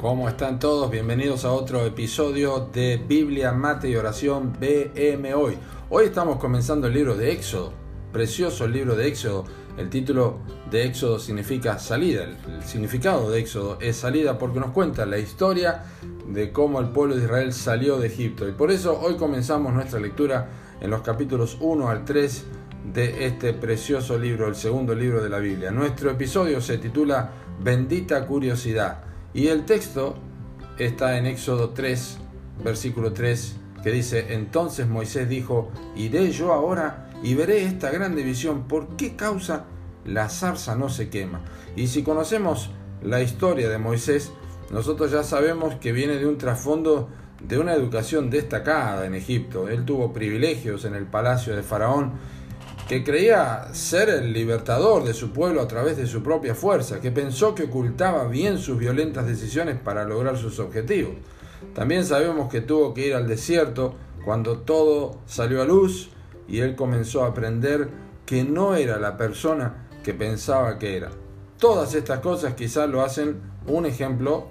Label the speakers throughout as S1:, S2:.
S1: ¿Cómo están todos? Bienvenidos a otro episodio de Biblia, Mate y Oración BM Hoy. Hoy estamos comenzando el libro de Éxodo, precioso el libro de Éxodo. El título de Éxodo significa salida, el significado de Éxodo es salida porque nos cuenta la historia de cómo el pueblo de Israel salió de Egipto. Y por eso hoy comenzamos nuestra lectura en los capítulos 1 al 3 de este precioso libro, el segundo libro de la Biblia. Nuestro episodio se titula Bendita Curiosidad. Y el texto está en Éxodo 3, versículo 3, que dice, entonces Moisés dijo, iré yo ahora y veré esta gran división, ¿por qué causa la zarza no se quema? Y si conocemos la historia de Moisés, nosotros ya sabemos que viene de un trasfondo de una educación destacada en Egipto. Él tuvo privilegios en el palacio de Faraón que creía ser el libertador de su pueblo a través de su propia fuerza, que pensó que ocultaba bien sus violentas decisiones para lograr sus objetivos. También sabemos que tuvo que ir al desierto cuando todo salió a luz y él comenzó a aprender que no era la persona que pensaba que era. Todas estas cosas quizás lo hacen un ejemplo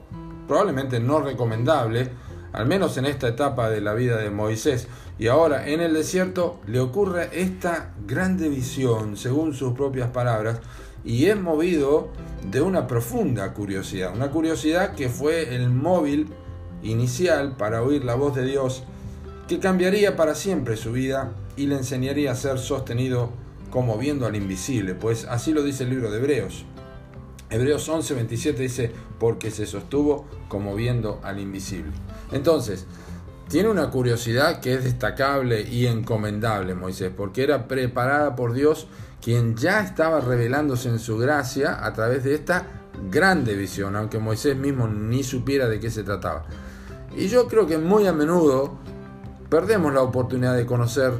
S1: probablemente no recomendable, al menos en esta etapa de la vida de Moisés. Y ahora en el desierto le ocurre esta grande visión, según sus propias palabras, y es movido de una profunda curiosidad, una curiosidad que fue el móvil inicial para oír la voz de Dios, que cambiaría para siempre su vida y le enseñaría a ser sostenido como viendo al invisible, pues así lo dice el libro de Hebreos. Hebreos 11, 27 dice, porque se sostuvo como viendo al invisible. Entonces, tiene una curiosidad que es destacable y encomendable Moisés, porque era preparada por Dios, quien ya estaba revelándose en su gracia a través de esta grande visión, aunque Moisés mismo ni supiera de qué se trataba. Y yo creo que muy a menudo perdemos la oportunidad de conocer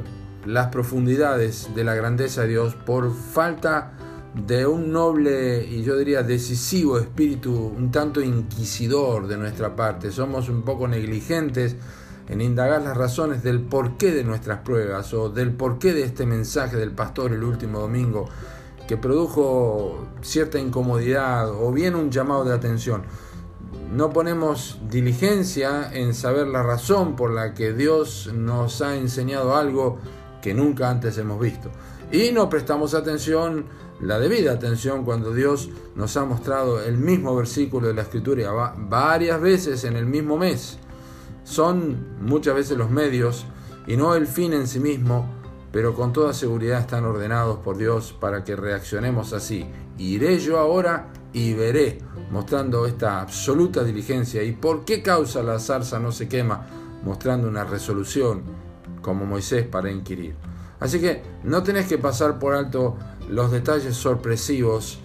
S1: las profundidades de la grandeza de Dios por falta de un noble y yo diría decisivo espíritu un tanto inquisidor de nuestra parte. Somos un poco negligentes en indagar las razones del porqué de nuestras pruebas o del porqué de este mensaje del pastor el último domingo que produjo cierta incomodidad o bien un llamado de atención. No ponemos diligencia en saber la razón por la que Dios nos ha enseñado algo que nunca antes hemos visto. Y no prestamos atención, la debida atención, cuando Dios nos ha mostrado el mismo versículo de la Escritura varias veces en el mismo mes. Son muchas veces los medios y no el fin en sí mismo, pero con toda seguridad están ordenados por Dios para que reaccionemos así. Iré yo ahora y veré, mostrando esta absoluta diligencia. ¿Y por qué causa la zarza no se quema? Mostrando una resolución como Moisés para inquirir. Así que no tenés que pasar por alto los detalles sorpresivos,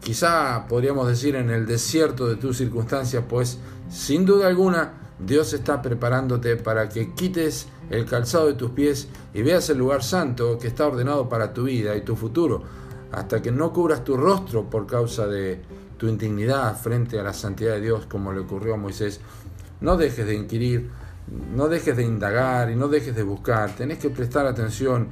S1: quizá podríamos decir en el desierto de tus circunstancias, pues sin duda alguna Dios está preparándote para que quites el calzado de tus pies y veas el lugar santo que está ordenado para tu vida y tu futuro, hasta que no cubras tu rostro por causa de tu indignidad frente a la santidad de Dios, como le ocurrió a Moisés. No dejes de inquirir, no dejes de indagar y no dejes de buscar, tenés que prestar atención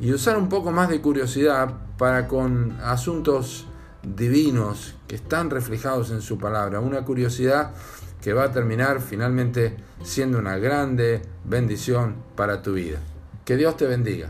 S1: y usar un poco más de curiosidad para con asuntos divinos que están reflejados en su palabra, una curiosidad que va a terminar finalmente siendo una grande bendición para tu vida. Que Dios te bendiga.